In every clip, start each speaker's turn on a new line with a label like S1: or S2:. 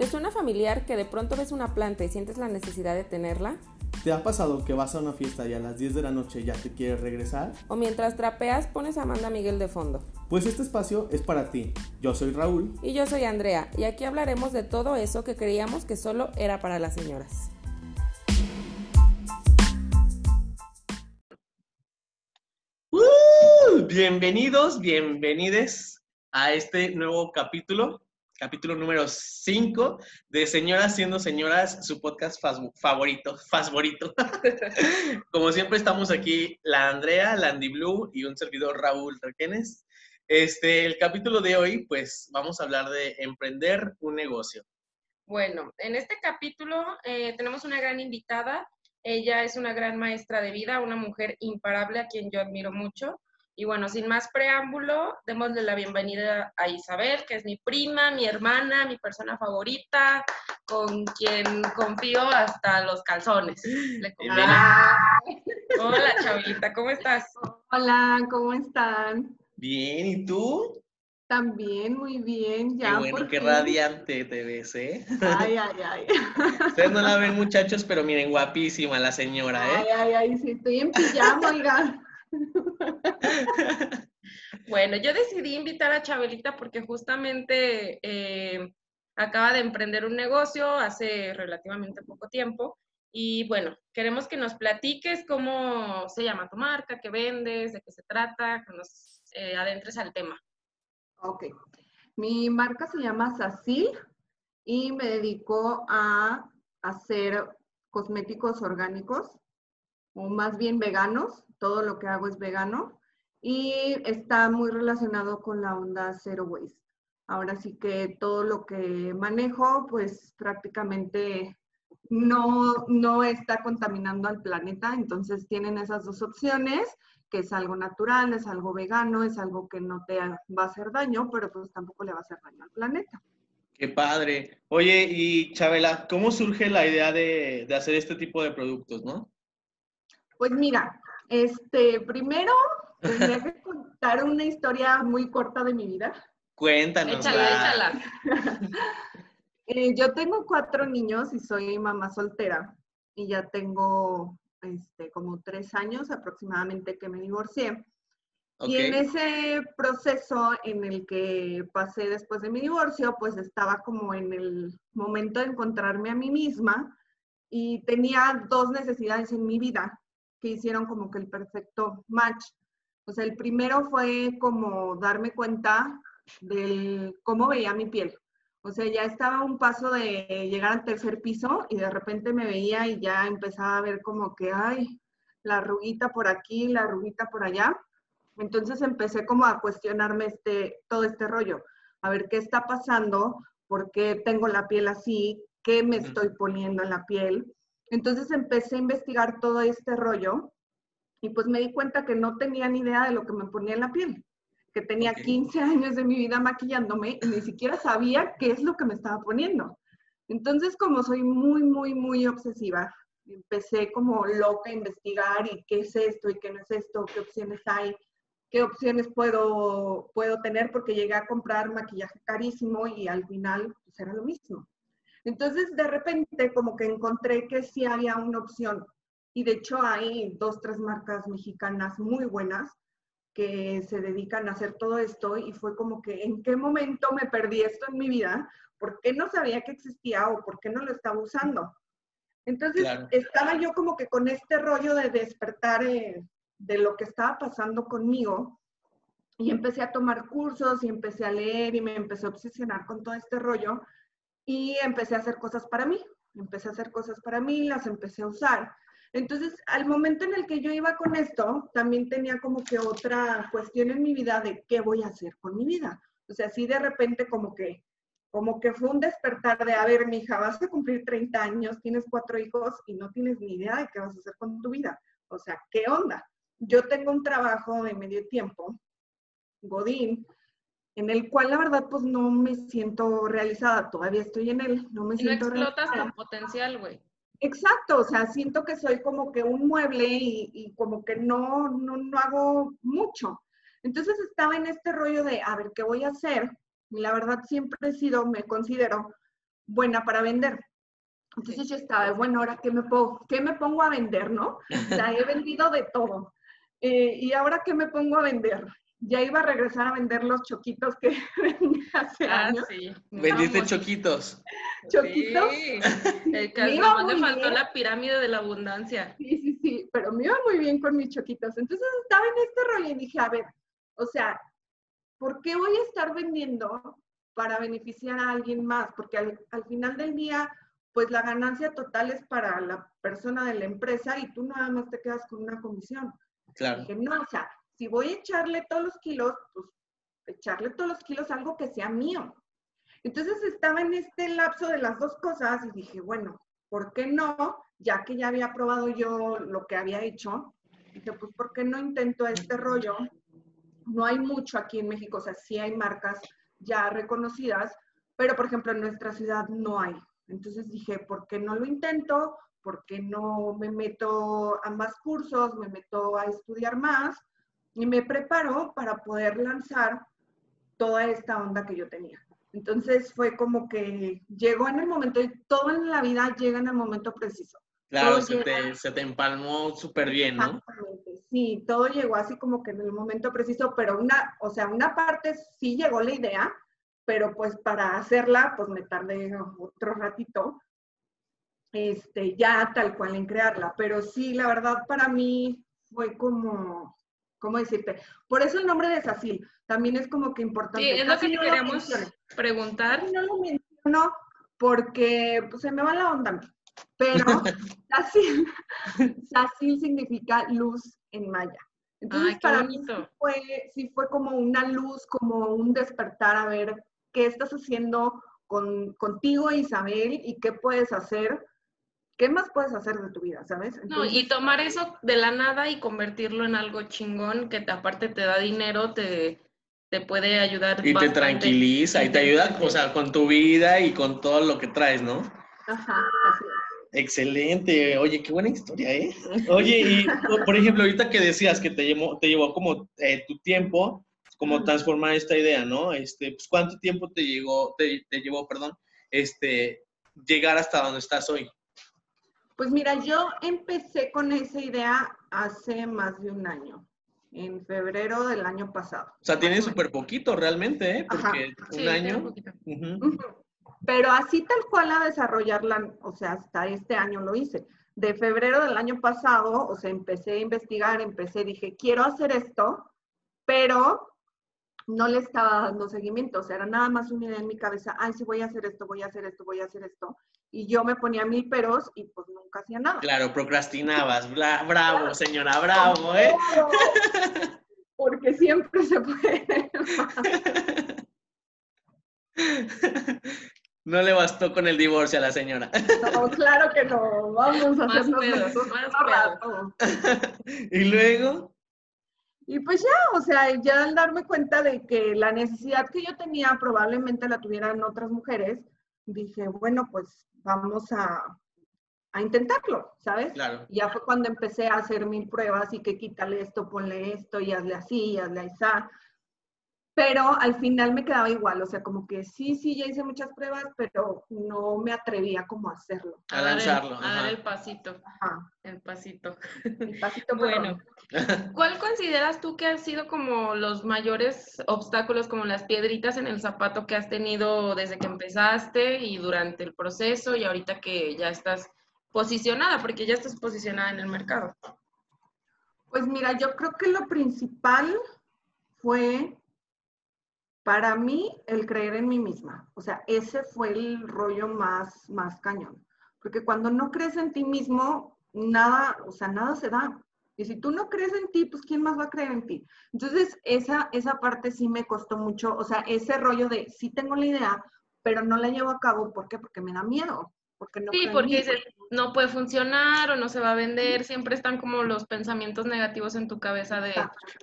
S1: ¿Te suena familiar que de pronto ves una planta y sientes la necesidad de tenerla?
S2: ¿Te ha pasado que vas a una fiesta y a las 10 de la noche ya te quieres regresar?
S1: ¿O mientras trapeas pones a Amanda Miguel de fondo?
S2: Pues este espacio es para ti. Yo soy Raúl.
S1: Y yo soy Andrea, y aquí hablaremos de todo eso que creíamos que solo era para las señoras.
S3: ¡Uh! bienvenidos, bienvenides a este nuevo capítulo capítulo número 5 de Señoras siendo señoras, su podcast favorito, favorito. Como siempre estamos aquí la Andrea, la Andy Blue y un servidor Raúl Requenes. Este, el capítulo de hoy, pues vamos a hablar de emprender un negocio.
S1: Bueno, en este capítulo eh, tenemos una gran invitada. Ella es una gran maestra de vida, una mujer imparable a quien yo admiro mucho. Y bueno, sin más preámbulo, démosle la bienvenida a Isabel, que es mi prima, mi hermana, mi persona favorita, con quien confío hasta los calzones. Hola. Hola, Chavita, ¿cómo estás?
S4: Hola, ¿cómo están?
S3: Bien, ¿y tú?
S4: También, muy bien,
S3: ya. Qué bueno, qué radiante te ves, ¿eh?
S4: Ay, ay, ay.
S3: Ustedes no la ven, muchachos, pero miren, guapísima la señora, ¿eh?
S4: Ay, ay, ay, sí, estoy en pijama, oiga.
S1: bueno, yo decidí invitar a Chabelita porque justamente eh, acaba de emprender un negocio hace relativamente poco tiempo. Y bueno, queremos que nos platiques cómo se llama tu marca, qué vendes, de qué se trata, que nos eh, adentres al tema.
S4: Ok. Mi marca se llama Sacil y me dedico a hacer cosméticos orgánicos o más bien veganos todo lo que hago es vegano y está muy relacionado con la onda Zero Waste. Ahora sí que todo lo que manejo, pues prácticamente no, no está contaminando al planeta, entonces tienen esas dos opciones, que es algo natural, es algo vegano, es algo que no te va a hacer daño, pero pues tampoco le va a hacer daño al planeta.
S3: Qué padre. Oye, y Chabela, ¿cómo surge la idea de, de hacer este tipo de productos, no?
S4: Pues mira, este, primero, tendría que contar una historia muy corta de mi vida.
S3: Cuéntanos.
S1: Échala,
S4: échala. Eh, yo tengo cuatro niños y soy mamá soltera. Y ya tengo este, como tres años aproximadamente que me divorcié. Y en ese proceso en el que pasé después de mi divorcio, pues estaba como en el momento de encontrarme a mí misma y tenía dos necesidades en mi vida que hicieron como que el perfecto match. O sea, el primero fue como darme cuenta de cómo veía mi piel. O sea, ya estaba a un paso de llegar al tercer piso y de repente me veía y ya empezaba a ver como que, ay, la arruguita por aquí, la arruguita por allá. Entonces empecé como a cuestionarme este, todo este rollo. A ver qué está pasando, por qué tengo la piel así, qué me estoy poniendo en la piel. Entonces empecé a investigar todo este rollo y pues me di cuenta que no tenía ni idea de lo que me ponía en la piel, que tenía 15 años de mi vida maquillándome y ni siquiera sabía qué es lo que me estaba poniendo. Entonces, como soy muy, muy, muy obsesiva, empecé como loca a investigar y qué es esto y qué no es esto, qué opciones hay, qué opciones puedo, puedo tener, porque llegué a comprar maquillaje carísimo y al final pues era lo mismo. Entonces, de repente, como que encontré que sí había una opción. Y de hecho hay dos, tres marcas mexicanas muy buenas que se dedican a hacer todo esto y fue como que en qué momento me perdí esto en mi vida, por qué no sabía que existía o por qué no lo estaba usando. Entonces estaba yo como que con este rollo de despertar eh, de lo que estaba pasando conmigo y empecé a tomar cursos y empecé a leer y me empecé a obsesionar con todo este rollo y empecé a hacer cosas para mí. Empecé a hacer cosas para mí, las empecé a usar. Entonces, al momento en el que yo iba con esto, también tenía como que otra cuestión en mi vida de qué voy a hacer con mi vida. O sea, así de repente como que, como que fue un despertar de, a ver, mi hija, vas a cumplir 30 años, tienes cuatro hijos y no tienes ni idea de qué vas a hacer con tu vida. O sea, ¿qué onda? Yo tengo un trabajo de medio tiempo, Godín, en el cual la verdad pues no me siento realizada, todavía estoy en él, no me siento
S1: no explotas tu potencial, güey.
S4: Exacto, o sea, siento que soy como que un mueble y, como que no, no, no, hago mucho. Entonces estaba en este rollo de, a ver, ¿qué voy a hacer? Y la verdad siempre he sido, me considero buena para vender. Entonces yo estaba, bueno, ahora qué me, pongo, qué me pongo a vender, ¿no? O sea, he vendido de todo. Eh, ¿Y ahora qué me pongo a vender? Ya iba a regresar a vender los choquitos que vendí hace ah, años. Sí.
S3: ¿Vendiste choquitos?
S4: ¿Choquitos?
S1: Sí. El caso, me faltó la pirámide de la abundancia.
S4: Sí, sí, sí, pero me iba muy bien con mis choquitos. Entonces estaba en este rollo y dije, a ver, o sea, ¿por qué voy a estar vendiendo para beneficiar a alguien más? Porque al, al final del día pues la ganancia total es para la persona de la empresa y tú nada más te quedas con una comisión.
S3: Claro.
S4: Dije, no, o sea, si voy a echarle todos los kilos, pues echarle todos los kilos algo que sea mío. Entonces estaba en este lapso de las dos cosas y dije, bueno, ¿por qué no? Ya que ya había probado yo lo que había hecho, dije, pues ¿por qué no intento este rollo? No hay mucho aquí en México, o sea, sí hay marcas ya reconocidas, pero por ejemplo en nuestra ciudad no hay. Entonces dije, ¿por qué no lo intento? ¿Por qué no me meto a más cursos? Me meto a estudiar más y me preparo para poder lanzar toda esta onda que yo tenía. Entonces fue como que llegó en el momento, y todo en la vida llega en el momento preciso.
S3: Claro, se te, se te, empalmó súper bien, ¿no?
S4: Exactamente, sí, todo llegó así como que en el momento preciso, pero una, o sea, una parte sí llegó la idea, pero pues para hacerla, pues me tardé otro ratito, este, ya tal cual en crearla, pero sí, la verdad para mí fue como, ¿cómo decirte? Por eso el nombre de Sacil también es como que importante.
S1: Sí, es lo que queríamos preguntar.
S4: No lo menciono porque pues, se me va la onda, pero Sacil, Sacil significa luz en maya. Entonces, para mí fue, sí fue como una luz, como un despertar a ver qué estás haciendo con, contigo, Isabel, y qué puedes hacer, qué más puedes hacer de tu vida, ¿sabes?
S1: no, y tomar eso de la nada y convertirlo en algo chingón que te, aparte te da dinero, te, te puede ayudar.
S3: Y te tranquiliza y te ayuda, o sea, con tu vida y con todo lo que traes, ¿no?
S4: Ajá, así es.
S3: Excelente, oye, qué buena historia, ¿eh? Oye, y por ejemplo, ahorita que decías que te llevó, te llevó como eh, tu tiempo, como transformar esta idea, ¿no? Este, pues, ¿cuánto tiempo te llegó, te, llevó, perdón, este, llegar hasta donde estás hoy?
S4: Pues mira, yo empecé con esa idea hace más de un año, en febrero del año pasado.
S3: O sea, tiene súper poquito realmente, ¿eh? Porque un año.
S4: Pero así tal cual a desarrollarla, o sea, hasta este año lo hice. De febrero del año pasado, o sea, empecé a investigar, empecé, dije, quiero hacer esto, pero no le estaba dando seguimiento, o sea, era nada más una idea en mi cabeza, ay, sí, voy a hacer esto, voy a hacer esto, voy a hacer esto. Y yo me ponía mil peros y pues nunca hacía nada.
S3: Claro, procrastinabas, bravo, señora, bravo, ¿eh?
S4: Porque siempre se puede.
S3: No le bastó con el divorcio a la señora.
S4: No, claro que no. Vamos a hacernos más rato.
S3: y luego.
S4: Y pues ya, o sea, ya al darme cuenta de que la necesidad que yo tenía probablemente la tuvieran otras mujeres, dije, bueno, pues vamos a, a intentarlo, ¿sabes?
S3: Claro.
S4: Ya fue cuando empecé a hacer mil pruebas y que quítale esto, ponle esto y hazle así, y hazle así pero al final me quedaba igual, o sea, como que sí, sí, ya hice muchas pruebas, pero no me atrevía como a hacerlo.
S3: A, lanzarlo.
S1: a dar el pasito. Ajá. El pasito.
S4: El pasito
S1: bueno. ¿Cuál consideras tú que han sido como los mayores obstáculos, como las piedritas en el zapato que has tenido desde que empezaste y durante el proceso y ahorita que ya estás posicionada, porque ya estás posicionada en el mercado?
S4: Pues mira, yo creo que lo principal fue para mí, el creer en mí misma, o sea, ese fue el rollo más, más cañón. Porque cuando no crees en ti mismo, nada, o sea, nada se da. Y si tú no crees en ti, pues ¿quién más va a creer en ti? Entonces, esa, esa parte sí me costó mucho, o sea, ese rollo de sí tengo la idea, pero no la llevo a cabo, ¿por qué? Porque me da miedo. Porque no
S1: sí, porque no puede funcionar o no se va a vender, siempre están como los pensamientos negativos en tu cabeza de...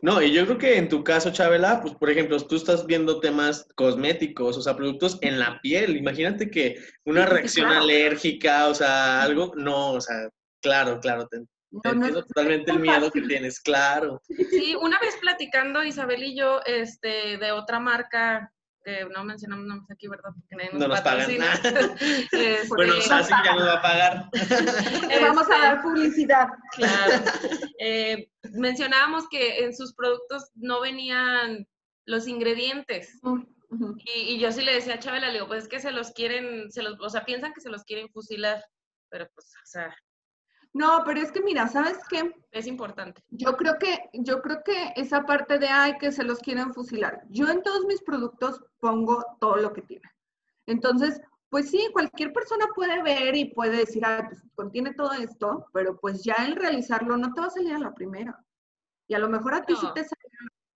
S3: No, y yo creo que en tu caso, Chabela, pues por ejemplo, tú estás viendo temas cosméticos, o sea, productos en la piel, imagínate que una reacción alérgica, o sea, algo, no, o sea, claro, claro, te, entiendo totalmente el miedo que tienes, claro.
S1: Sí, una vez platicando Isabel y yo este, de otra marca que no mencionamos nombres aquí, ¿verdad? Porque nadie
S3: No nos pagan nada.
S1: Este,
S3: Bueno, Sassy ya nos va a pagar.
S4: Le vamos a dar publicidad.
S1: Claro. Eh, mencionábamos que en sus productos no venían los ingredientes. Y yo sí le decía a Chabela, le digo, pues es que se los quieren, se los, o sea, piensan que se los quieren fusilar, pero pues, o sea,
S4: No, pero es que mira, ¿sabes qué?
S1: es importante.
S4: Yo creo que, yo creo que esa parte de ay que se los quieren fusilar. Yo en todos mis productos pongo todo lo que tiene. Entonces, pues sí, cualquier persona puede ver y puede decir, ah, pues contiene todo esto, pero pues ya el realizarlo no te va a salir a la primera. Y a lo mejor a ti sí te sale,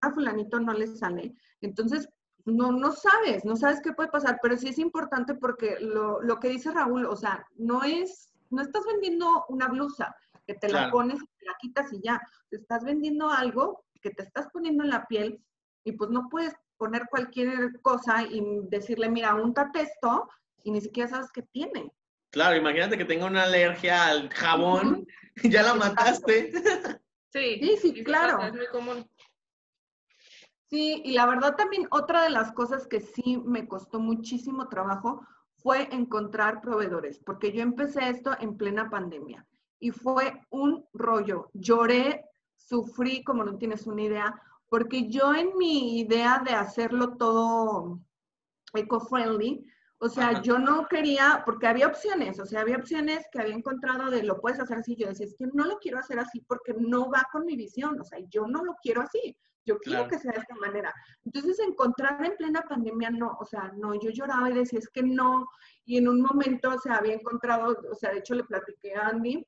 S4: a fulanito no le sale. Entonces, no, no sabes, no sabes qué puede pasar, pero sí es importante porque lo, lo que dice Raúl, o sea, no es, no estás vendiendo una blusa que te la pones y te la quitas y ya. Te estás vendiendo algo que te estás poniendo en la piel y pues no puedes poner cualquier cosa y decirle, mira, untate esto y ni siquiera sabes qué tiene.
S3: Claro, imagínate que tenga una alergia al jabón, ya la
S4: Exacto.
S3: mataste.
S1: Sí,
S4: Sí, sí,
S1: sí
S4: claro.
S1: pasa, Es muy común.
S4: Sí, y la verdad también otra de las cosas que sí me costó muchísimo trabajo fue encontrar proveedores, porque yo empecé esto en plena pandemia y fue un rollo. Lloré, sufrí, como no tienes una idea, porque yo en mi idea de hacerlo todo eco-friendly, o sea,
S3: Ajá.
S4: yo no quería, porque había opciones, o sea, había opciones que había encontrado de lo puedes hacer así. Yo decía, es que no lo quiero hacer así porque no va con mi visión, o sea, yo no lo quiero así. Yo quiero
S3: Claro.
S4: que sea de esta manera. Entonces, encontrar en plena pandemia, no, o sea, no, yo lloraba y decía, es que no. Y en un momento, o sea, había encontrado, o sea, de hecho le platiqué a Andy,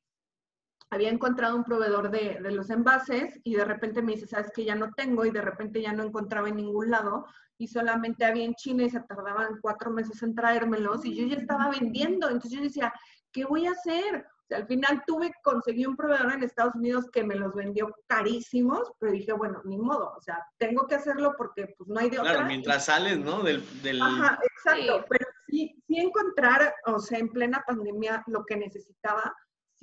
S4: había encontrado un proveedor de, de los envases y de repente me dice, sabes que ya no tengo y de repente ya no encontraba en ningún lado y solamente había en China y se tardaban cuatro meses en traérmelos y yo ya estaba vendiendo. Entonces yo decía, ¿qué voy a hacer? O sea, al final tuve, conseguí un proveedor en Estados Unidos que me los vendió carísimos, pero dije, bueno, ni modo, o sea, tengo que hacerlo porque pues no hay de otra.
S3: Claro, mientras sales, ¿no? Del, del...
S4: Ajá, exacto,
S1: Sí.
S4: pero sí, sí encontrar, o sea, en plena pandemia lo que necesitaba,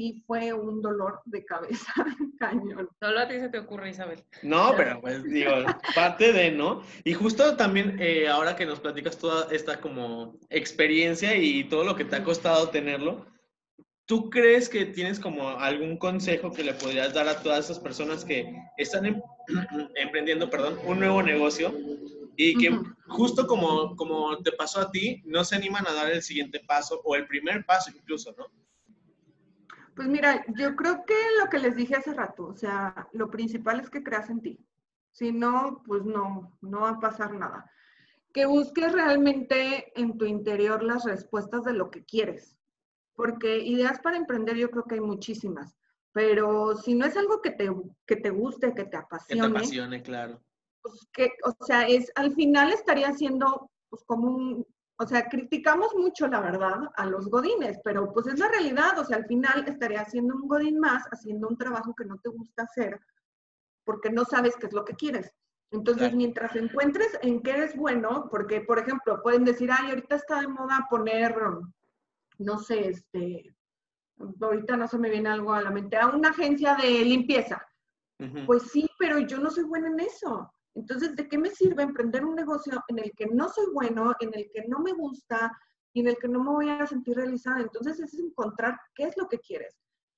S4: sí fue un dolor de cabeza cañón.
S1: Solo a ti se te ocurre, Isabel.
S3: No, pero pues digo, parte de, ¿no? Y justo también eh, ahora que nos platicas toda esta como experiencia y todo lo que te ha costado tenerlo, ¿tú crees que tienes como algún consejo que le podrías dar a todas esas personas que están em- emprendiendo, perdón, un nuevo negocio y que justo como, como te pasó a ti, no se animan a dar el siguiente paso o el primer paso incluso, ¿no?
S4: Pues mira, yo creo que lo que les dije hace rato, o sea, lo principal es que creas en ti. Si no, pues no, no va a pasar nada. Que busques realmente en tu interior las respuestas de lo que quieres. Porque ideas para emprender yo creo que hay muchísimas. Pero si no es algo que te, que te guste, que te
S3: Que te
S4: apasione,
S3: apasione, claro.
S4: pues que, o sea, es, al final estaría siendo pues como un, o sea, criticamos mucho, la verdad, a los godines, pero pues es la realidad, o sea, al final estaría haciendo un godín más, haciendo un trabajo que no te gusta hacer, porque no sabes qué es lo que quieres. Entonces,
S3: Claro.
S4: mientras encuentres en qué eres bueno, porque, por ejemplo, pueden decir, ay, ahorita está de moda poner, no sé, este, ahorita no se me viene algo a la mente, a una agencia de limpieza. Pues sí, pero yo no soy buena en eso. Entonces, ¿de qué me sirve emprender un negocio en el que no soy bueno, en el que no me gusta y en el que no me voy a sentir realizada? Entonces, es encontrar qué es lo que quieres.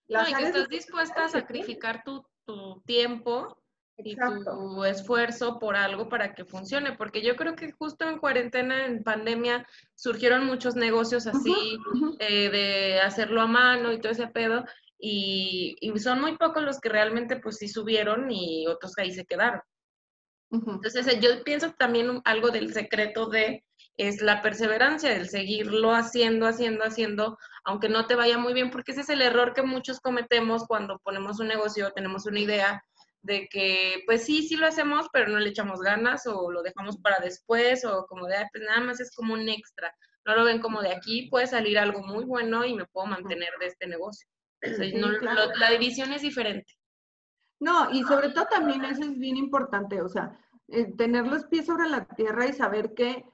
S1: No, y que estás dispuesta a sacrificar tu, tu tiempo y tu esfuerzo por algo para que funcione, porque yo creo que justo en cuarentena, en pandemia, surgieron muchos negocios así,
S4: Ujú.
S1: eh, de hacerlo a mano y todo ese pedo, y, y son muy pocos los que realmente pues sí subieron y otros ahí se quedaron. Entonces, eh, yo pienso también algo del secreto de es la perseverancia, el seguirlo haciendo, haciendo, haciendo, aunque no te vaya muy bien, porque ese es el error que muchos cometemos cuando ponemos un negocio, tenemos una idea de que, pues sí, sí lo hacemos, pero no le echamos ganas o lo dejamos para después o como de, "Ay, pues nada más es como un extra. No lo ven como de aquí puede salir algo muy bueno y me puedo mantener de este negocio. Entonces, no- lo- la división es diferente.
S4: No, y sobre todo también eso es bien importante, o sea, eh, tener los pies sobre la tierra y saber que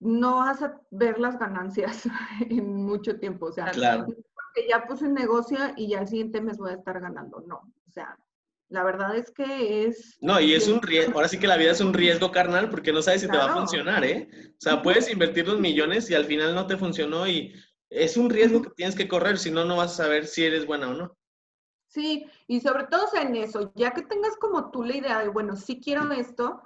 S4: no vas a ver las ganancias en mucho tiempo, o sea,
S3: Claro.
S4: que ya puse un negocio y ya el siguiente mes voy a estar ganando, no, o sea, La verdad es que es...
S3: No, y es un riesgo, ahora sí que la vida es un riesgo carnal porque no sabes si te va a funcionar, ¿eh? O sea, puedes invertir los millones y al final no te funcionó y es un riesgo que tienes que correr, si no, no vas a saber si eres buena o no.
S4: Sí, y sobre todo en eso, ya que tengas como tú la idea de, bueno, sí quiero esto,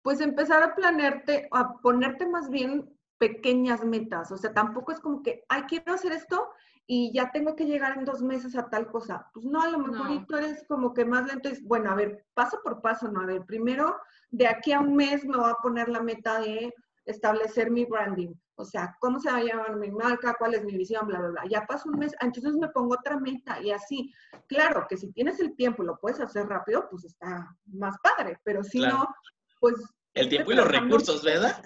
S4: pues empezar a planearte, a ponerte más bien pequeñas metas. O sea, tampoco es como que, ay, quiero hacer esto y ya tengo que llegar en dos meses a tal cosa. Pues no, a lo mejor tú eres como que más lento. Y, bueno, a ver, paso por paso, ¿no? A ver, primero, de aquí a un mes me voy a poner la meta de establecer mi branding. O sea, ¿cómo se va a llamar mi marca? ¿Cuál es mi visión? Bla, bla, bla. Ya pasó un mes, entonces me pongo otra meta y así. Claro que si tienes el tiempo y lo puedes hacer rápido, pues está más padre, pero si no, pues...
S3: El tiempo y los recursos, ¿verdad?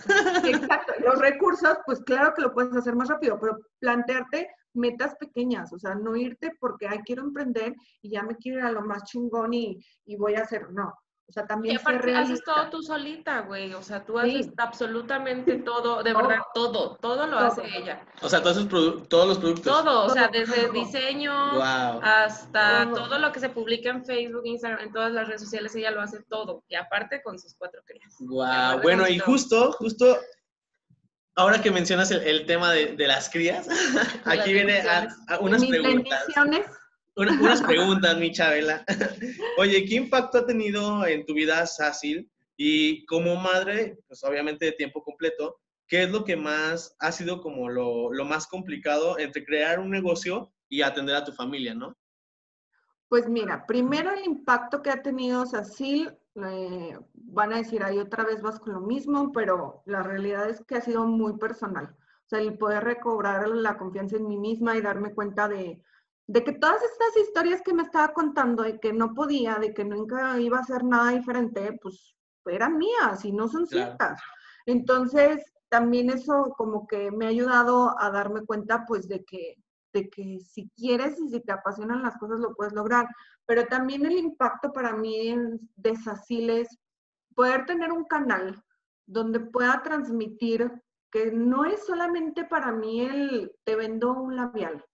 S4: Exacto, los recursos, pues claro que lo puedes hacer más rápido, pero plantearte metas pequeñas, o sea, no irte porque, ay, quiero emprender y ya me quiero ir a lo más chingón y, y voy a hacer, no, o sea, también y
S1: aparte haces todo tú solita, güey. O sea, tú haces absolutamente todo, de verdad, todo, todo lo hace ella.
S3: O sea, todos, todos los productos.
S1: Todo, o sea, desde diseño hasta todo. lo que se publica en Facebook, Instagram, en todas las redes sociales, ella lo hace todo. Y aparte con sus cuatro crías.
S3: Wow, bueno, y justo, justo ahora que mencionas el, tema de, las crías, aquí viene a, unas preguntas unas preguntas, mi Chabela. Oye, ¿qué impacto ha tenido en tu vida Sácil? Y como madre, pues obviamente de tiempo completo, ¿qué es lo que más ha sido como lo, más complicado entre crear un negocio y atender a tu familia, no?
S4: Pues mira, primero el impacto que ha tenido Sacil, eh, van a decir ahí otra vez vas con lo mismo, pero la realidad es que ha sido muy personal. O sea, el poder recobrar la confianza en mí misma y darme cuenta de, de que todas estas historias que me estaba contando, de que no podía, de que nunca iba a hacer nada diferente, pues eran mías y no son ciertas. Entonces, también eso como que me ha ayudado a darme cuenta, pues, de que, que si quieres y si te apasionan las cosas, lo puedes lograr. Pero también el impacto para mí de Sacil es poder tener un canal donde pueda transmitir que no es solamente para mí el te vendo un labial,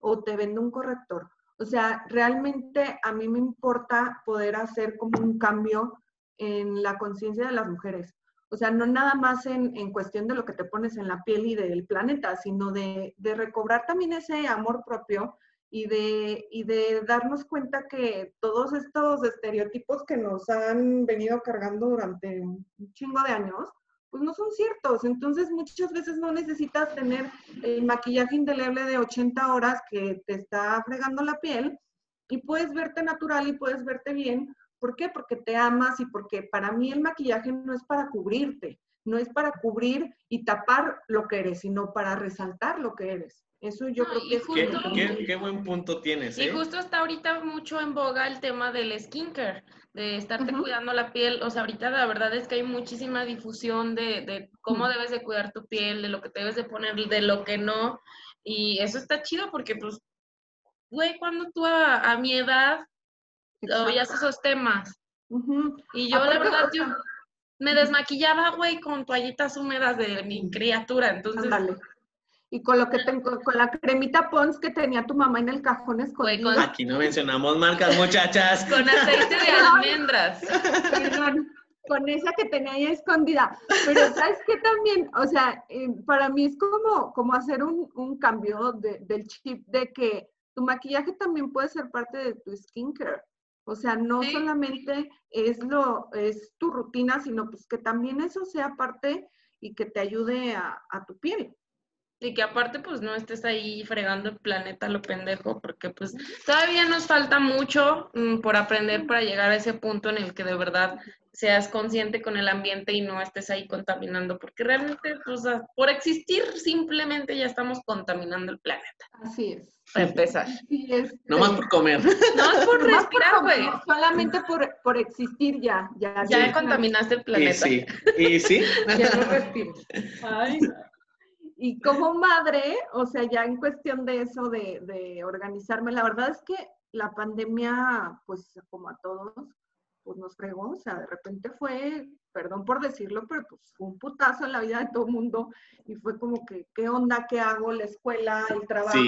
S4: o te vendo un corrector. O sea, realmente a mí me importa poder hacer como un cambio en la conciencia de las mujeres. O sea, no nada más en, cuestión de lo que te pones en la piel y del planeta, sino de, de recobrar también ese amor propio y de, y de darnos cuenta que todos estos estereotipos que nos han venido cargando durante un chingo de años, pues no son ciertos. Entonces muchas veces no necesitas tener el maquillaje indeleble de 80 horas que te está fregando la piel y puedes verte natural y puedes verte bien. ¿Por qué? Porque te amas y porque para mí el maquillaje no es para cubrirte, no es para cubrir y tapar lo que eres, sino para resaltar lo que eres. Eso yo creo que es...
S3: Qué, qué, buen punto tienes.
S1: Y
S3: ¿eh?
S1: justo está ahorita mucho en boga el tema del skincare, de estarte cuidando la piel. O sea, ahorita la verdad es que hay muchísima difusión de, de cómo debes de cuidar tu piel, de lo que te debes de poner, de lo que no. Y eso está chido porque, pues, güey, cuando tú a, mi edad oías esos temas. Y yo, la verdad, yo me desmaquillaba, güey, con toallitas húmedas de mi criatura. Entonces,
S4: y con lo que tengo, con la cremita Pons que tenía tu mamá en el cajón escondido.
S3: Aquí no mencionamos marcas, muchachas.
S1: con aceite de almendras.
S4: con esa que tenía ahí escondida. Pero sabes que también, o sea, eh, para mí es como, como hacer un, un cambio de, del chip de que tu maquillaje también puede ser parte de tu skincare. O sea, no solamente es lo, es tu rutina, sino pues que también eso sea parte y que te ayude a, a tu piel.
S1: Y que aparte, pues no estés ahí fregando el planeta lo pendejo, porque pues todavía nos falta mucho mm, por aprender para llegar a ese punto en el que de verdad seas consciente con el ambiente y no estés ahí contaminando, porque realmente, pues por existir simplemente ya estamos contaminando el planeta.
S4: Así es.
S1: Para empezar.
S3: No más por comer.
S1: No más por respirar, güey.
S4: Solamente por, por, existir ya. Ya,
S1: ya contaminaste el planeta.
S3: Y sí. ¿Y sí?
S4: ya no respiras. Ay, y como madre, o sea, ya en cuestión de eso, de, organizarme, la verdad es que la pandemia, pues como a todos, pues nos fregó, o sea, de repente fue, perdón por decirlo, pero pues fue un putazo en la vida de todo el mundo y fue como que, ¿qué onda? ¿Qué hago? La escuela, el trabajo.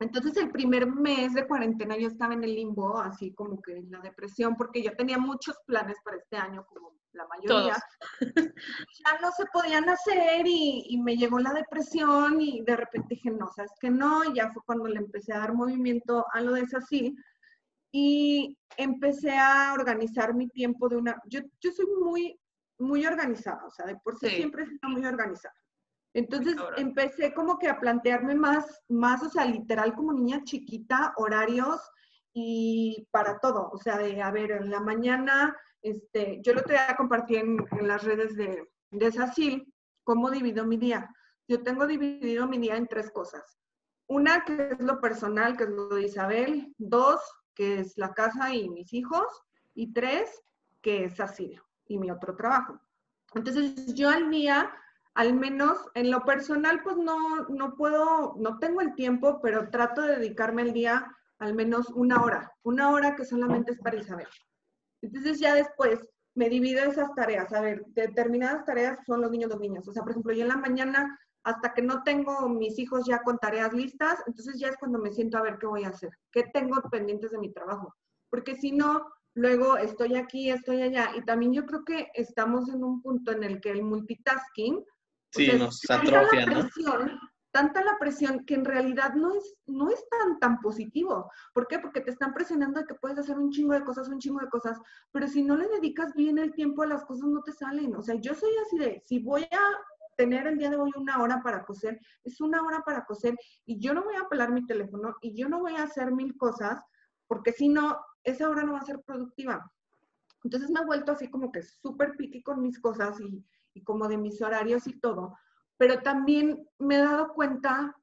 S4: Entonces el primer mes de cuarentena yo estaba en el limbo, así como que en la depresión, porque yo tenía muchos planes para este año, como la mayoría. Ya no se podían hacer y, y, me llegó la depresión y de repente dije, no, sabes que no, y ya fue cuando le empecé a dar movimiento a lo de así y empecé a organizar mi tiempo de una, yo, yo soy muy, muy organizada, o sea, de por sí, siempre he sido muy organizada. Entonces empecé como que a plantearme más, más, o sea, literal como niña chiquita, horarios y para todo. O sea, de, a ver, en la mañana, este, yo lo te a compartir en, las redes de, de SACIL, cómo divido mi día. Yo tengo dividido mi día en tres cosas. Una que es lo personal, que es lo de Isabel. Dos, que es la casa y mis hijos. Y tres, que es SACIL y mi otro trabajo. Entonces yo al día al menos en lo personal, pues no, no puedo, no tengo el tiempo, pero trato de dedicarme al día al menos una hora, una hora que solamente es para Isabel. Entonces ya después me divido esas tareas. A ver, determinadas tareas son los niños, los niños. O sea, por ejemplo, yo en la mañana, hasta que no tengo mis hijos ya con tareas listas, entonces ya es cuando me siento a ver qué voy a hacer, qué tengo pendientes de mi trabajo. Porque si no, luego estoy aquí, estoy allá. Y también yo creo que estamos en un punto en el que el multitasking,
S3: Sí, nos atrofia, ¿no?
S4: Presión, tanta la presión que en realidad no es, no es tan, tan positivo. ¿Por qué? Porque te están presionando de que puedes hacer un chingo de cosas, un chingo de cosas, pero si no le dedicas bien el tiempo a las cosas no te salen. O sea, yo soy así de, si voy a tener el día de hoy una hora para coser, es una hora para coser y yo no voy a pelar mi teléfono y yo no voy a hacer mil cosas porque si no, esa hora no va a ser productiva. Entonces me he vuelto así como que súper piqui con mis cosas y, como de mis horarios y todo, pero también me he dado cuenta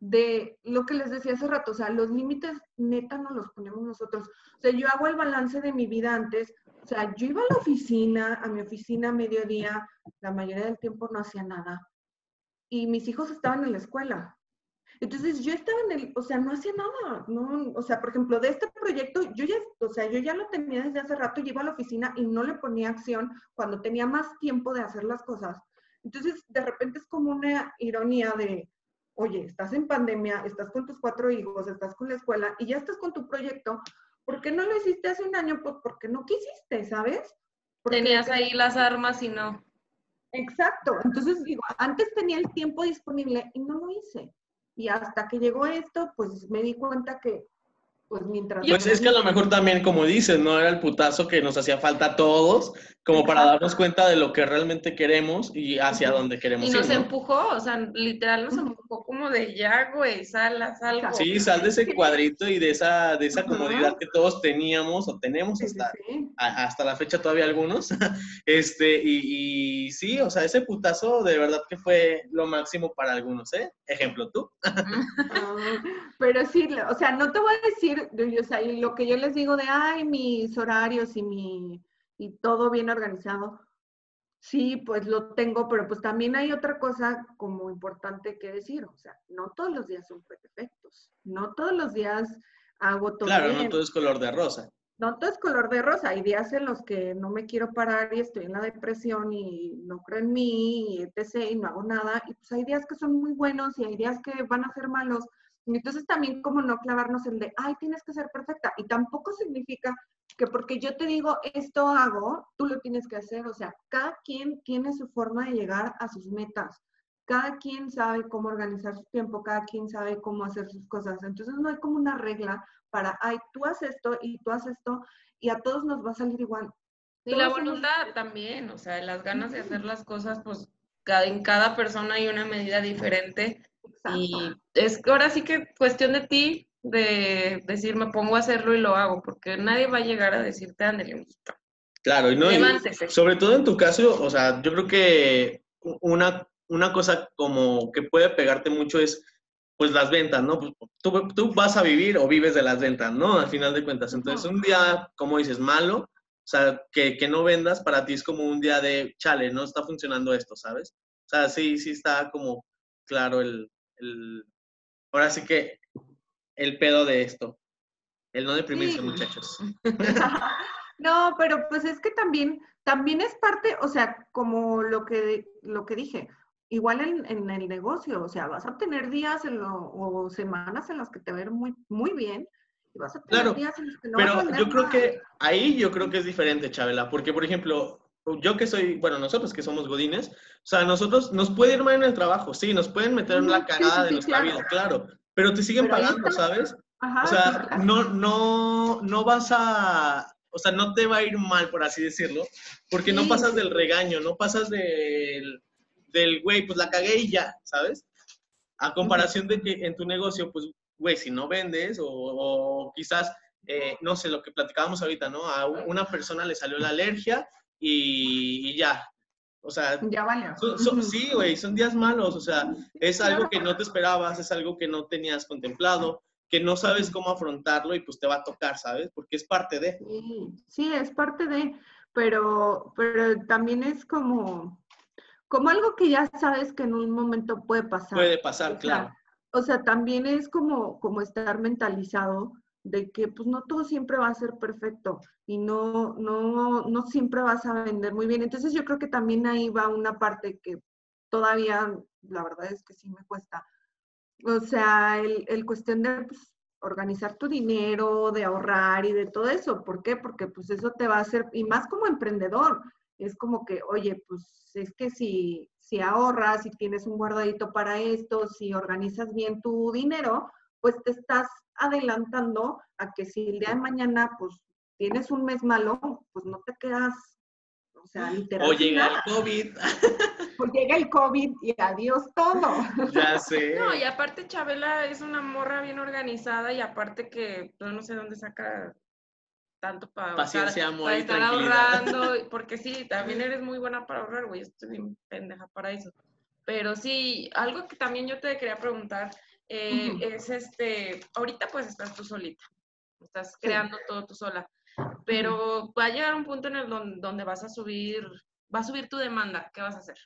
S4: de lo que les decía hace rato, o sea, los límites neta no los ponemos nosotros. O sea, yo hago el balance de mi vida antes, o sea, yo iba a la oficina, a mi oficina a mediodía, la mayoría del tiempo no hacía nada. Y mis hijos estaban en la escuela. Entonces yo estaba en el, o sea, no hacía nada, no, o sea, por ejemplo, de este proyecto, yo ya, o sea, yo ya lo tenía desde hace rato, yo iba a la oficina y no le ponía acción cuando tenía más tiempo de hacer las cosas. Entonces, de repente es como una ironía de, oye, estás en pandemia, estás con tus cuatro hijos, estás con la escuela y ya estás con tu proyecto, ¿por qué no lo hiciste hace un año? Pues porque no quisiste, ¿sabes?
S1: Tenías ahí las armas y no.
S4: Exacto. Entonces digo, antes tenía el tiempo disponible y no lo hice. Y hasta que llegó esto, pues me di cuenta que pues mientras...
S3: Pues es que a lo mejor también, como dices, no era el putazo que nos hacía falta a todos, como para darnos cuenta de lo que realmente queremos y hacia dónde queremos
S1: ir. Y nos empujó, o sea, literal nos empujó como de ya, güey, sal, sal.
S3: Sí, sal de ese cuadrito y de esa, de esa comodidad que todos teníamos o tenemos hasta, hasta la fecha todavía algunos. este, y, y, sí, o sea, ese putazo de verdad que fue lo máximo para algunos, ¿eh? Ejemplo, tú.
S4: pero sí, o sea, no te voy a decir o sea, lo que yo les digo de, ay, mis horarios y mi, y todo bien organizado, sí, pues lo tengo, pero pues también hay otra cosa como importante que decir, o sea, no todos los días son perfectos, no todos los días hago todo
S3: Claro, no todo es color de rosa.
S4: No todo es color de rosa, hay días en los que no me quiero parar y estoy en la depresión y no creo en mí, y etc., y no hago nada, y pues hay días que son muy buenos y hay días que van a ser malos, entonces también como no clavarnos el de, ay, tienes que ser perfecta. Y tampoco significa que porque yo te digo esto hago, tú lo tienes que hacer. O sea, cada quien tiene su forma de llegar a sus metas. Cada quien sabe cómo organizar su tiempo, cada quien sabe cómo hacer sus cosas. Entonces no hay como una regla para, ay, tú haces esto y tú haces esto y a todos nos va a salir igual.
S1: Y la voluntad también, o sea, las ganas de hacer las cosas, pues cada, en cada persona hay una medida diferente y es ahora sí que cuestión de ti de decir, me pongo a hacerlo y lo hago, porque nadie va a llegar a decirte, ándale,
S3: Claro, y no, sobre todo en tu caso, o sea, yo creo que una, una cosa como que puede pegarte mucho es, pues, las ventas, ¿no? Pues, tú, tú vas a vivir o vives de las ventas, ¿no? Al final de cuentas. Entonces, un día, como dices, malo, o sea, que, que no vendas para ti es como un día de, chale, no está funcionando esto, ¿sabes? O sea, sí, sí está como claro el, ahora sí que el pedo de esto. El no deprimirse, muchachos.
S4: no, pero pues es que también, también es parte, o sea, como lo que, lo que dije, igual en, el negocio, o sea, vas a tener días o semanas en las que te ir muy, muy bien y vas a tener
S3: claro,
S4: días en los que no
S3: pero
S4: vas a
S3: yo creo que ahí yo creo que es diferente, Chabela, porque por ejemplo, yo que soy, bueno, nosotros que somos godines, o sea, nosotros nos puede ir mal en el trabajo, sí, nos pueden meter en la cagada de nuestra vida, claro, pero te siguen pagando, ¿sabes? o sea, no, no, no vas a, o sea, no te va a ir mal, por así decirlo, porque no pasas del regaño, no pasas del, del, güey, pues la cagué y ya, ¿sabes? A comparación de que en tu negocio, pues, güey, si no vendes o, quizás, eh, no sé, lo que platicábamos ahorita, ¿no? A una persona le salió la alergia y, ya, o sea,
S4: ya vale.
S3: sí, güey, son días malos, o sea, es algo que no te esperabas, es algo que no tenías contemplado, que no sabes cómo afrontarlo y pues te va a tocar, ¿sabes? Porque es parte de.
S4: Sí, es parte de, pero, pero también es como, como algo que ya sabes que en un momento puede pasar.
S3: Puede pasar, claro.
S4: o sea, también es como, como estar mentalizado de que pues no todo siempre va a ser perfecto y no, no, no siempre vas a vender muy bien. Entonces yo creo que también ahí va una parte que todavía, la verdad es que sí me cuesta, o sea, el, el cuestión de pues, organizar tu dinero, de ahorrar y de todo eso. ¿Por qué? Porque pues eso te va a hacer, y más como emprendedor, es como que, oye, pues es que si, si ahorras, si tienes un guardadito para esto, si organizas bien tu dinero, pues te estás adelantando a que si el día de mañana pues tienes un mes malo, pues no te quedas o sea, literalmente.
S3: O llega el COVID.
S4: O llega el COVID y adiós todo.
S3: Ya sé.
S1: No, y aparte Chabela es una morra bien organizada y aparte que yo no sé dónde saca tanto para,
S3: Paciencia, amor
S1: para estar ahorrando, porque sí, también eres muy buena para ahorrar, güey, estoy bien pendeja para eso. Pero sí, algo que también yo te quería preguntar eh, es este, ahorita pues estás tú solita, estás creando todo tú sola pero va a llegar un punto en el donde, vas a subir, va a subir tu demanda, ¿qué vas a hacer?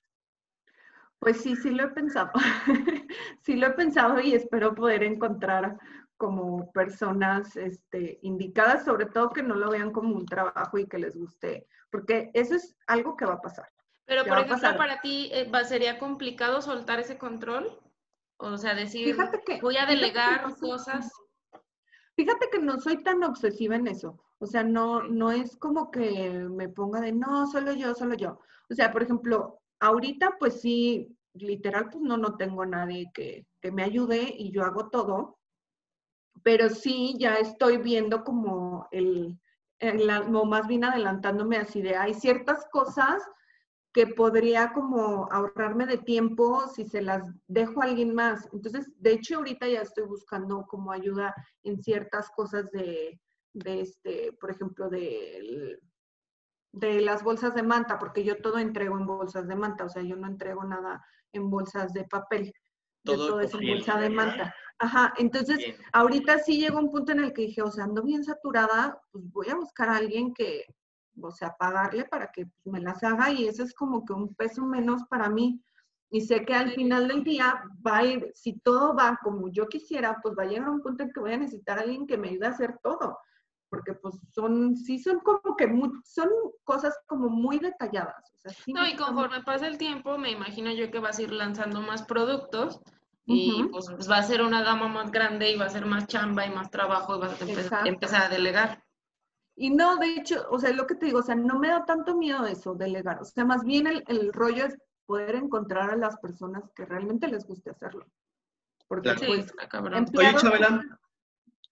S4: Pues sí, sí lo he pensado. sí lo he pensado y espero poder encontrar como personas este, indicadas, sobre todo que no lo vean como un trabajo y que les guste, porque eso es algo que va a pasar.
S1: Pero, por ejemplo, para ti, eh, ¿sería complicado soltar ese control? O sea, decir, voy a delegar cosas.
S4: Fíjate que no soy tan obsesiva en eso. O sea, no, no es como que me ponga de, no, solo yo, solo yo. O sea, por ejemplo, ahorita pues sí, literal, pues no, no tengo nadie que, me ayude y yo hago todo, pero sí ya estoy viendo como el, o más bien adelantándome así de, hay ciertas cosas que podría como ahorrarme de tiempo si se las dejo a alguien más. Entonces, de hecho, ahorita ya estoy buscando como ayuda en ciertas cosas de, de este, por ejemplo, de, de las bolsas de manta, porque yo todo entrego en bolsas de manta, o sea, yo no entrego nada en bolsas de papel. Todo, es en bolsa de manta. Ajá, entonces ahorita sí llegó un punto en el que dije, o sea, ando bien saturada, pues voy a buscar a alguien que, o sea, pagarle para que pues, me las haga y eso es como que un peso menos para mí. Y sé que al final del día va a ir, si todo va como yo quisiera, pues va a llegar un punto en que voy a necesitar a alguien que me ayude a hacer todo porque pues son, sí son como que muy, son cosas como muy detalladas.
S1: no, y conforme pasa el tiempo, me imagino yo que vas a ir lanzando más productos y pues, va a ser una gama más grande y va a ser más chamba y más trabajo y vas a empezar a delegar.
S4: Y no, de hecho, o sea, lo que te digo, o sea, no me da tanto miedo eso, delegar. O sea, más bien el, el rollo es poder encontrar a las personas que realmente les guste hacerlo. Porque pues,
S3: Oye, Chabela,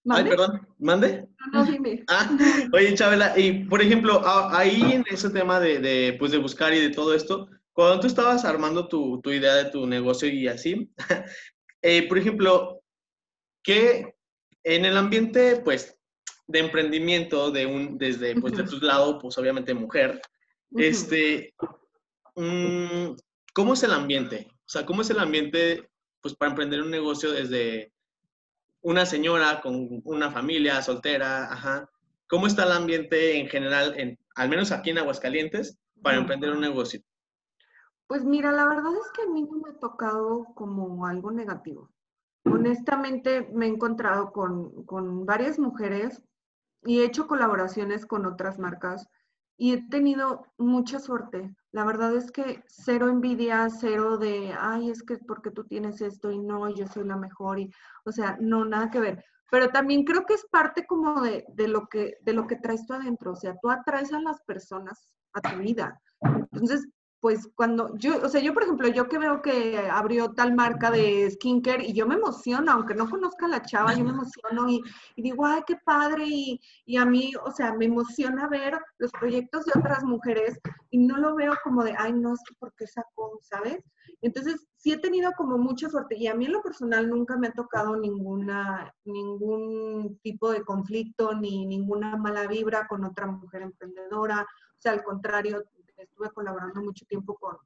S3: Ay, perdón, ¿mande?
S4: No, dime.
S3: Ah, oye, Chabela, y por ejemplo, ahí en ese tema de, de, pues, de buscar y de todo esto, cuando tú estabas armando tu, tu idea de tu negocio y así, eh, por ejemplo, ¿qué en el ambiente, pues, de emprendimiento, de un, desde, pues, de tu lado, pues, obviamente mujer, este, mm, ¿cómo es el ambiente? O sea, ¿cómo es el ambiente, pues, para emprender un negocio desde una señora con una familia soltera, ajá. ¿Cómo está el ambiente en general, en, al menos aquí en Aguascalientes, para emprender un negocio?
S4: Pues mira, la verdad es que a mí no me ha tocado como algo negativo. Honestamente, me he encontrado con, con varias mujeres y he hecho colaboraciones con otras marcas y he tenido mucha suerte. La verdad es que cero envidia, cero de, ay, es que porque tú tienes esto y no, yo soy la mejor y, o sea, no, nada que ver. Pero también creo que es parte como de, de lo, que, de lo que traes tú adentro, o sea, tú atraes a las personas a tu vida. Entonces, pues cuando yo, o sea, yo por ejemplo, yo que veo que abrió tal marca de skincare y yo me emociono, aunque no conozca a la chava, yo me emociono y, digo, ay, qué padre, y, y, a mí, o sea, me emociona ver los proyectos de otras mujeres y no lo veo como de, ay, no, sé por qué sacó, ¿sabes? Entonces, sí he tenido como mucha suerte y a mí en lo personal nunca me ha tocado ninguna, ningún tipo de conflicto ni ninguna mala vibra con otra mujer emprendedora. O sea, al contrario, estuve colaborando mucho tiempo con,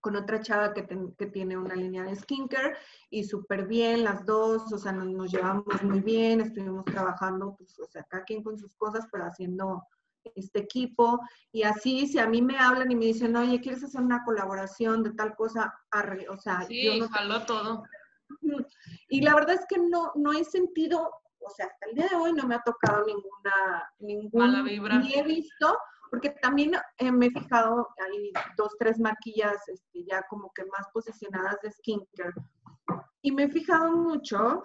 S4: con otra chava que, que, tiene una línea de skincare y súper bien las dos, o sea, nos, llevamos muy bien, estuvimos trabajando, pues, o sea, cada quien con sus cosas, pero haciendo este equipo. Y así, si a mí me hablan y me dicen, oye, ¿quieres hacer una colaboración de tal cosa? o sea,
S1: sí, yo no... jaló todo.
S4: Y la verdad es que no, no he sentido, o sea, hasta el día de hoy no me ha tocado ninguna, ninguna,
S1: Mala vibra.
S4: ni he visto, porque también eh, me he fijado, hay dos, tres marquillas este, ya como que más posicionadas de skincare, y me he fijado mucho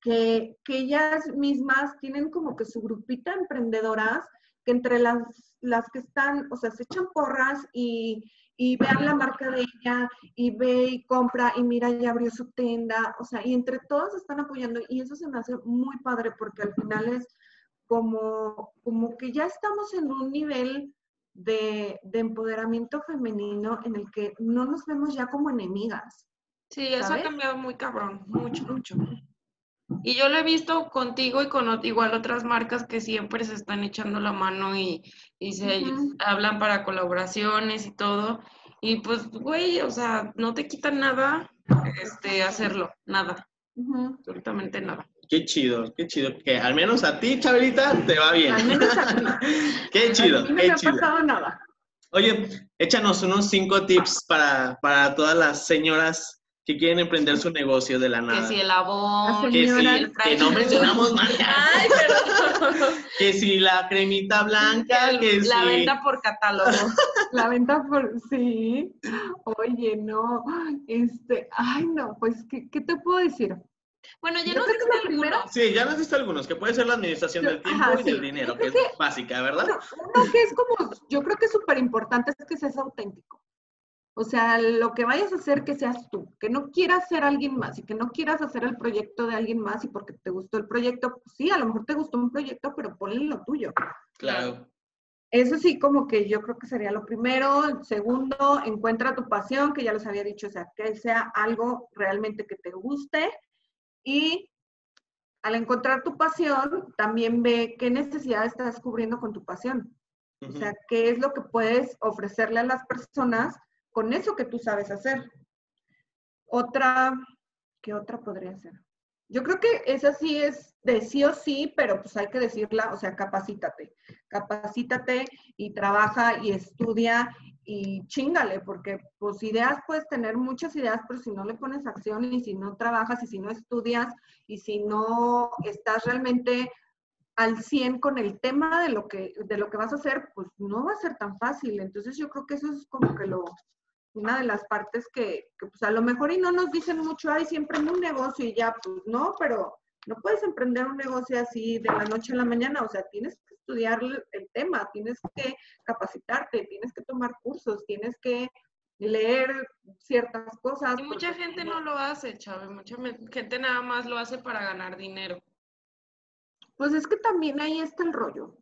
S4: que, que ellas mismas tienen como que su grupita de emprendedoras, que entre las, las que están, o sea, se echan porras y, y vean la marca de ella y ve y compra y mira, ya abrió su tienda, o sea, y entre todas están apoyando y eso se me hace muy padre porque al final es como, como que ya estamos en un nivel de, empoderamiento femenino en el que no nos vemos ya como enemigas.
S1: Sí, eso ha cambiado muy cabrón, mucho, mucho. Y yo lo he visto contigo y con igual otras marcas que siempre se están echando la mano y, se hablan para colaboraciones y todo. Y pues, güey, o sea, no te quitan nada este, hacerlo, nada, absolutamente nada.
S3: Qué chido, qué chido. Que al menos a ti, Chabelita, te va bien.
S4: Al menos a ti.
S3: qué chido.
S4: A mí no
S3: qué
S4: me ha pasado nada.
S3: Oye, échanos unos cinco tips para, para todas las señoras que quieren emprender su negocio de la nada.
S1: Que si el abón,
S3: que si,
S1: el
S3: que no mencionamos marcas.
S1: Ay, perdón.
S3: que si la cremita blanca, que
S1: la
S3: si...
S1: venta por catálogo.
S4: La venta por, sí. Oye, no, este, ay, no, pues, ¿qué, qué te puedo decir?
S1: Bueno, ya
S4: Yo
S1: no
S4: creo que lo
S1: sé
S4: primero-
S1: algunos.
S3: Sí, ya nos diste algunos, que puede ser la administración del tiempo
S4: Ajá,
S3: y del
S4: sí.
S3: dinero,
S4: Yo
S3: que es básica, ¿verdad?
S4: Uno, uno que es como, yo creo que es súper importante es que seas auténtico. O sea, lo que vayas a hacer, que seas tú, que no quieras ser alguien más y que no quieras hacer el proyecto de alguien más y porque te gustó el proyecto, pues sí, a lo mejor te gustó un proyecto, pero ponle lo tuyo.
S3: Claro.
S4: Eso sí, como que yo creo que sería lo primero. El segundo, encuentra tu pasión, que ya les había dicho, o sea, que sea algo realmente que te guste. Y al encontrar tu pasión, también ve qué necesidad estás cubriendo con tu pasión. O sea, qué es lo que puedes ofrecerle a las personas con eso que tú sabes hacer. Otra, ¿qué otra podría ser? Yo creo que esa sí es de sí o sí, pero pues hay que decirla, o sea, capacítate. Capacítate y trabaja y estudia y chingale, porque pues ideas puedes tener muchas ideas, pero si no le pones acción y si no trabajas y si no estudias y si no estás realmente al 100 con el tema de lo que de lo que vas a hacer, pues no va a ser tan fácil. Entonces yo creo que eso es como que lo una de las partes que, que, pues a lo mejor y no nos dicen mucho, ay, siempre en un negocio y ya, pues no, pero no puedes emprender un negocio así de la noche a la mañana, o sea, tienes estudiar el tema, tienes que capacitarte, tienes que tomar cursos, tienes que leer ciertas cosas.
S1: Y mucha gente no lo hace, Chávez. Mucha gente nada más lo hace para ganar dinero.
S4: Pues es que también ahí está el rollo,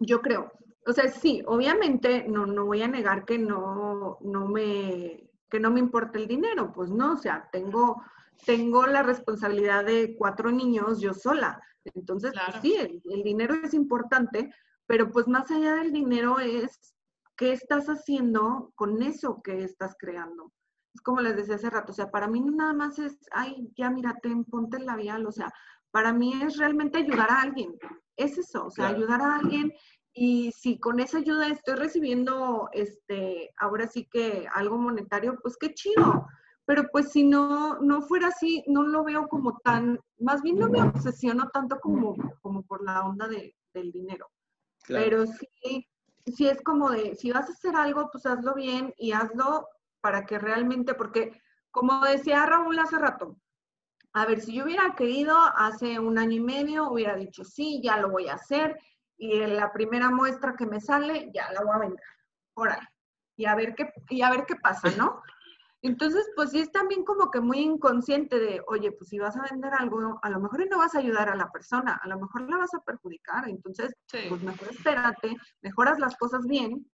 S4: yo creo. O sea, sí, obviamente no, no voy a negar que no, no me, que no me importa el dinero, pues no, o sea, tengo, tengo la responsabilidad de cuatro niños yo sola. Entonces, pues sí, el, el dinero es importante, pero pues más allá del dinero es qué estás haciendo con eso que estás creando. Es como les decía hace rato, o sea, para mí no nada más es, ay, ya mírate, ponte el labial, o sea, para mí es realmente ayudar a alguien. Es eso, o sea,
S3: Claro.
S4: ayudar a alguien y si con esa ayuda estoy recibiendo, este, ahora sí que algo monetario, pues qué chido. Pero pues si no, no fuera así, no lo veo como tan, más bien no me obsesiono tanto como, como por la onda de, del dinero.
S3: Claro.
S4: Pero sí, sí es como de, si vas a hacer algo, pues hazlo bien y hazlo para que realmente, porque como decía Raúl hace rato, a ver, si yo hubiera querido hace un año y medio, hubiera dicho, sí, ya lo voy a hacer, y en la primera muestra que me sale, ya la voy a vender. Órale. Y a ver qué, y a ver qué pasa, ¿no? Entonces, pues sí es también como que muy inconsciente de, oye, pues si vas a vender algo, a lo mejor no vas a ayudar a la persona, a lo mejor la vas a perjudicar. Entonces, pues mejor espérate, mejoras las cosas bien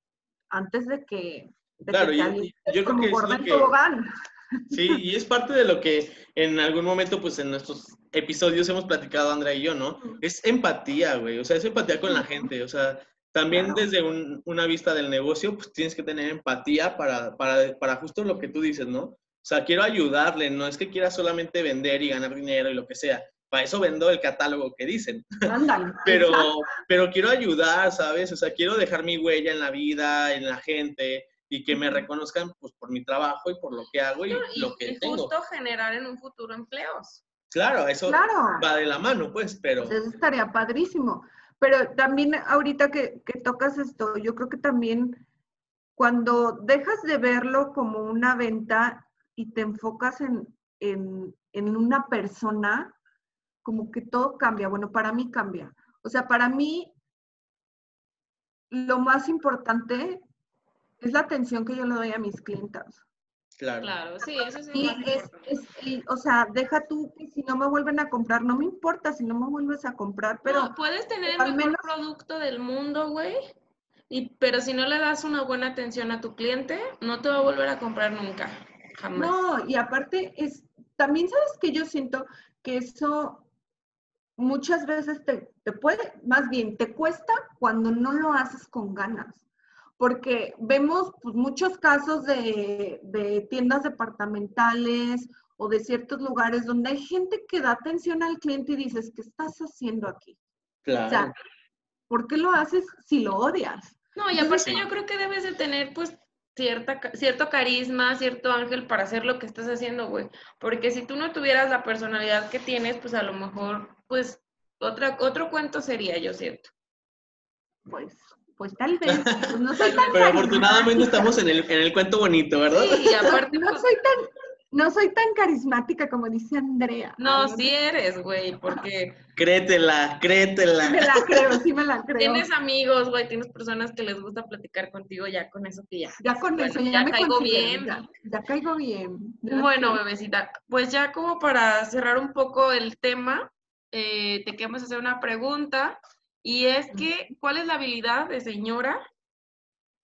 S4: antes de que...
S3: claro, y, yo creo que es lo Sí, y es parte de lo que en algún momento, pues en nuestros episodios hemos platicado Andrea y yo, ¿no? Es empatía, güey, o sea, es empatía con la gente, o sea, también desde una vista del negocio, pues tienes que tener empatía para, para, para, justo lo que tú dices, ¿no? O sea, quiero ayudarle, no es que quiera solamente vender y ganar dinero y lo que sea. Para eso vendo el catálogo que dicen. pero, pero quiero ayudar, ¿sabes? O sea, quiero dejar mi huella en la vida, en la gente y que me reconozcan pues por mi trabajo y por lo que hago y, lo que
S1: y
S3: tengo.
S1: justo generar en un futuro empleos.
S3: Claro, eso va de la mano, pues, pero...
S4: Eso estaría padrísimo. Pero también ahorita que, tocas esto, yo creo que también cuando dejas de verlo como una venta y te enfocas en, en, una persona, como que todo cambia. Bueno, para mí cambia. O sea, para mí lo más importante es la atención que yo le doy a mis clientas.
S1: Claro. Claro, sí, eso sí.
S4: es, o sea, deja tú que si no me vuelven a comprar, no me importa si no me vuelves a comprar, pero... No,
S1: puedes tener el mejor producto del mundo, güey, y, pero si no le das una buena atención a tu cliente, no te va a volver a comprar nunca, jamás.
S4: No, y aparte, es también sabes que yo siento que eso muchas veces te, te puede, más bien, te cuesta cuando no lo haces con ganas porque vemos pues, muchos casos de, tiendas departamentales o de ciertos lugares donde hay gente que da atención al cliente y dices, ¿qué estás haciendo aquí?
S3: Claro. O sea,
S4: ¿por qué lo haces si lo odias?
S1: No, y aparte yo creo que debes de tener pues cierta, cierto carisma, cierto ángel para hacer lo que estás haciendo, güey. Porque si tú no tuvieras la personalidad que tienes, pues a lo mejor, pues otra, otro cuento sería, yo siento.
S4: Pues pues tal vez. Pues, no soy tan
S3: Pero afortunadamente estamos en el, en el cuento bonito, ¿verdad?
S1: Sí, y aparte.
S4: No, soy tan, no soy tan carismática como dice Andrea.
S1: No, sí eres, güey, porque.
S3: Créetela, créetela.
S4: Me la creo, sí me la creo.
S1: Tienes amigos, güey, tienes personas que les gusta platicar contigo, ya con eso que ya.
S4: Ya con eso, ya, me caigo bien. Ya, caigo bien.
S1: bueno, bebecita, pues ya como para cerrar un poco el tema, eh, te queremos hacer una pregunta. Y es que, ¿cuál es la habilidad de señora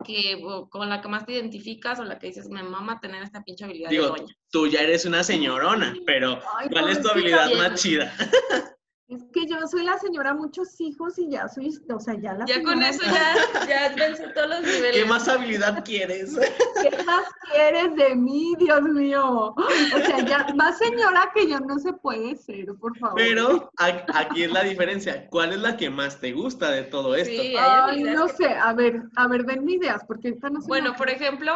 S1: que con la que más te identificas o la que dices, me mama tener esta pinche habilidad
S3: Digo,
S1: de doña?
S3: Tú ya eres una señorona, pero ¿cuál es tu habilidad más chida?
S4: Es que yo soy la señora muchos hijos y ya soy, o sea, ya la
S1: Ya con eso ya, ya vence todos los niveles.
S3: ¿Qué más habilidad quieres?
S4: ¿Qué más quieres de mí, Dios mío? O sea, ya más señora que yo no se puede ser, por favor.
S3: Pero aquí es la diferencia. ¿Cuál es la que más te gusta de todo esto? Sí,
S4: Ay, no sé, a ver, a ver, ven ideas, porque esta no sé.
S1: Bueno, por ejemplo,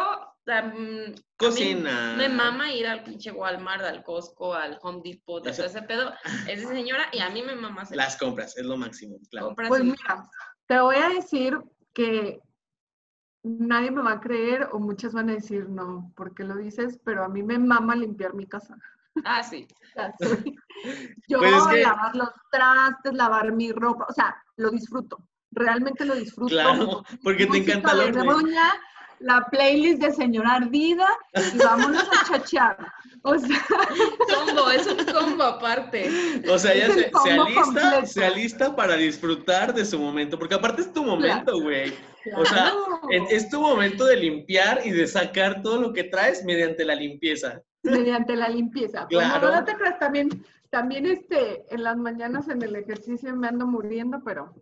S3: Cocina.
S1: Me mama ir al pinche Walmart, al Costco, al Home Depot, todo ese pedo. Es de señora y a mí me mama hacer.
S3: Las compras, es lo máximo, claro.
S4: pues mira, te voy a decir que nadie me va a creer o muchos van a decir no, porque lo dices, pero a mí me mama limpiar mi casa.
S1: Ah, sí.
S4: Yo pues lavar los trastes, lavar mi ropa, o sea, lo disfruto. Realmente lo disfruto.
S3: Claro, porque te encanta lo
S4: la playlist de Señora Ardida y vámonos a chachear. O sea,
S1: combo, es un combo aparte.
S3: O sea, ella se, alista, se, alista, para disfrutar de su momento, porque aparte es tu momento, güey. O sea, es tu momento de limpiar y de sacar todo lo que traes mediante la limpieza.
S4: Mediante la limpieza. Pues claro. no, te creas, también, también este, en las mañanas en el ejercicio me ando muriendo, pero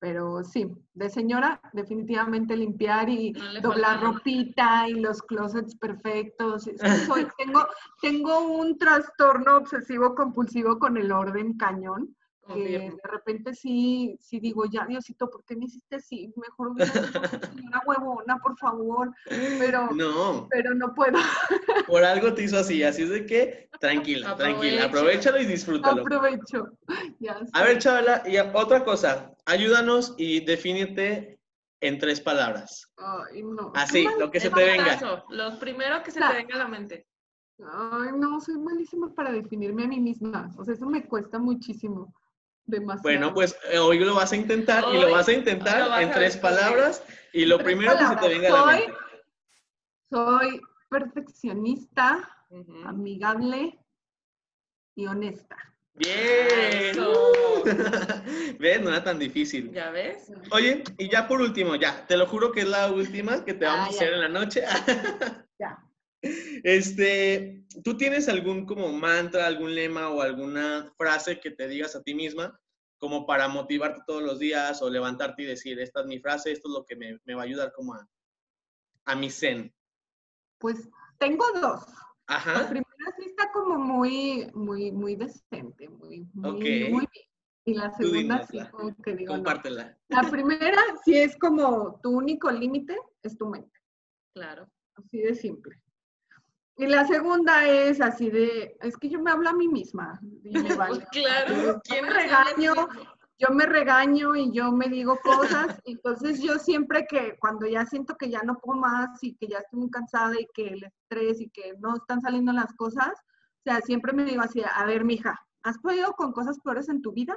S4: pero sí, de señora, definitivamente limpiar y doblar ropita y los closets perfectos. tengo, tengo un trastorno obsesivo compulsivo con el orden cañón. Que de repente sí, sí digo, ya Diosito, ¿por qué me hiciste así? Mejor una huevona, por favor. Pero no, pero no puedo.
S3: Por algo te hizo así, así es de que tranquila, tranquila, aprovechalo y disfrútalo.
S4: Aprovecho.
S3: A ver, chavala, y otra cosa, ayúdanos y defínete en tres palabras.
S4: Ay, no.
S3: Así,
S4: mal-
S3: lo que se te venga.
S1: putazo, Los primeros que se te venga a la mente.
S4: Ay, no, soy malísima para definirme a mí misma. O sea, eso me cuesta muchísimo. Demasiado.
S3: Bueno, pues eh, hoy lo vas a intentar y lo vas a intentar
S1: vas
S3: en
S1: a
S3: tres palabras y lo primero que se te venga a la
S4: Soy-
S3: mente.
S4: Soy perfeccionista, amigable y honesta.
S3: Bien.
S1: Eso.
S3: ¿Ves? No era tan difícil.
S1: ¿Ya ves?
S3: Oye, y ya por último, ya, te lo juro que es la última que te vamos
S4: Ah,
S3: a
S4: ya.
S3: hacer en la noche.
S4: Ya.
S3: Este, ¿tú tienes algún como mantra, algún lema o alguna frase que te digas a ti misma como para motivarte todos los días o levantarte y decir, esta es mi frase, esto es lo que me, me va a ayudar como a, a mi zen?
S4: Pues tengo dos. La
S3: Ajá,
S4: primera sí está como muy, muy, muy decente, muy, muy,
S3: Ok.
S4: muy bien. Y la segunda sí como que digo, no.
S3: compártela.
S4: La primera sí es como tu único límite es tu mente.
S1: Claro.
S4: Así de simple. Y la segunda es así de, es que yo me hablo a mí misma. Y me vale.
S1: Pues claro.
S4: Yo
S1: ¿Quién
S4: me regaño, yo me regaño y yo me digo cosas. Entonces yo siempre que cuando ya siento que ya no puedo más y que ya estoy muy cansada y que el estrés y que no están saliendo las cosas, o sea, siempre me digo así, a ver, mija, ¿has podido con cosas peores en tu vida?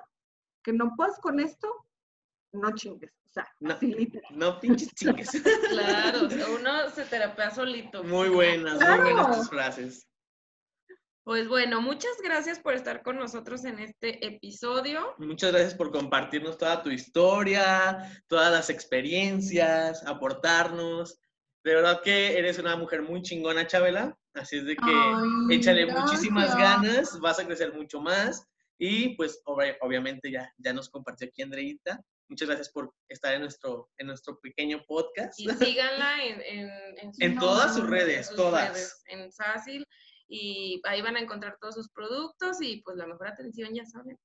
S4: ¿Que no puedes con esto? No chingues. O sea,
S3: No. No pinches chingues.
S1: Claro, o sea, uno se terapea solito.
S3: Muy buenas, muy buenas tus frases.
S1: Pues bueno, muchas gracias por estar con nosotros en este episodio.
S3: Muchas gracias por compartirnos toda tu historia, todas las experiencias, aportarnos. De verdad que eres una mujer muy chingona, Chabela. Así es de que
S4: Ay,
S3: échale muchísimas ganas, vas a crecer mucho más. Y pues obvi- obviamente ya, ya nos compartió aquí Andreita. Muchas gracias por estar en nuestro, en nuestro pequeño podcast.
S1: Y síganla en, en, en,
S3: todas sus
S1: en
S3: redes,
S1: sus
S3: todas.
S1: redes, en Sácil. Y ahí van a encontrar todos sus productos y pues la mejor atención, ya saben.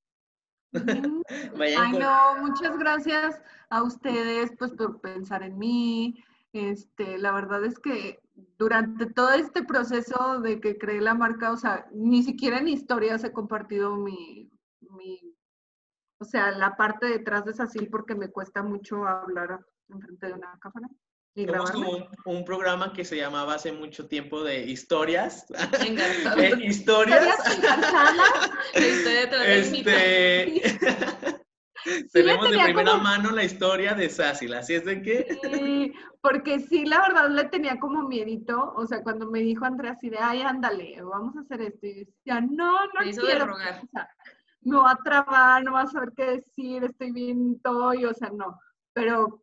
S4: Ay,
S3: con-
S4: no, muchas gracias a ustedes pues por pensar en mí. Este, la verdad es que durante todo este proceso de que creé la marca, o sea, ni siquiera en historias he compartido mi, mi o sea, la parte detrás de Sacil porque me cuesta mucho hablar enfrente de una cámara grabarme.
S3: como un, un programa que se llamaba hace mucho tiempo de historias. Eh, historias. Este.
S4: le
S3: Tenemos de primera
S4: como-
S3: mano la historia de Sácil, así es de que.
S4: Sí, porque sí, la verdad le tenía como miedito, o sea, cuando me dijo Andrea así de, ay, ándale, vamos a hacer esto, y decía, no, no
S1: Se hizo de
S4: quiero,
S1: rogar.
S4: o sea, me va a trabar, no va a saber qué decir, estoy bien toy, o sea, no, pero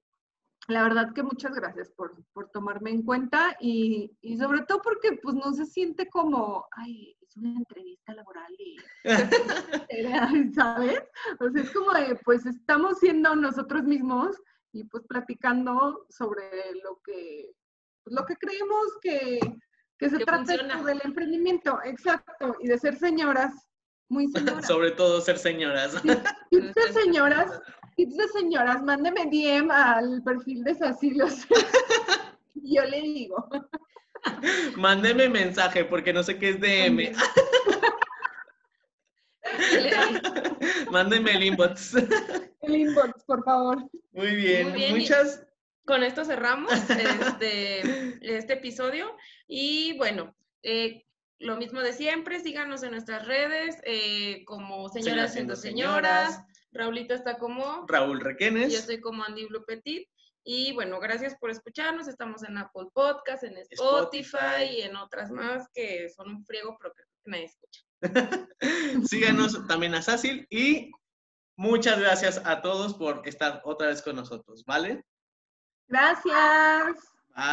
S4: la verdad que muchas gracias por, por tomarme en cuenta y, y sobre todo porque pues no se siente como, ay, es una entrevista laboral y, ¿sabes? O sea, es como de, pues estamos siendo nosotros mismos y pues platicando sobre lo que, pues, lo que creemos que, que se
S1: Que
S4: trata
S1: funciona.
S4: del emprendimiento, exacto, y de ser señoras, muy señoras.
S3: Sobre todo ser señoras.
S4: Tips de señoras, tips de señoras, mándeme DM al perfil de Sacilos. Yo le digo.
S3: Mándeme mensaje porque no sé qué es DM. Mándeme el inbox.
S4: El inbox, por favor.
S3: Muy bien,
S1: Muy bien,
S3: muchas.
S1: Con esto cerramos este, este episodio. Y bueno, eh, lo mismo de siempre, síganos en nuestras redes, eh, como
S3: Señoras
S1: Señoras siendo Señoras.
S3: señoras.
S1: Raulito está como,
S3: Raúl
S1: yo
S3: Requenes.
S1: estoy como Andy Blue Petit. Y bueno, gracias por escucharnos. Estamos en Apple Podcast, en Spotify,
S3: Spotify.
S1: y en otras más que son un friego, pero que nadie escucha.
S3: Síganos también a Sácil y muchas gracias a todos por estar otra vez con nosotros, ¿vale?
S4: Gracias.
S3: Bye.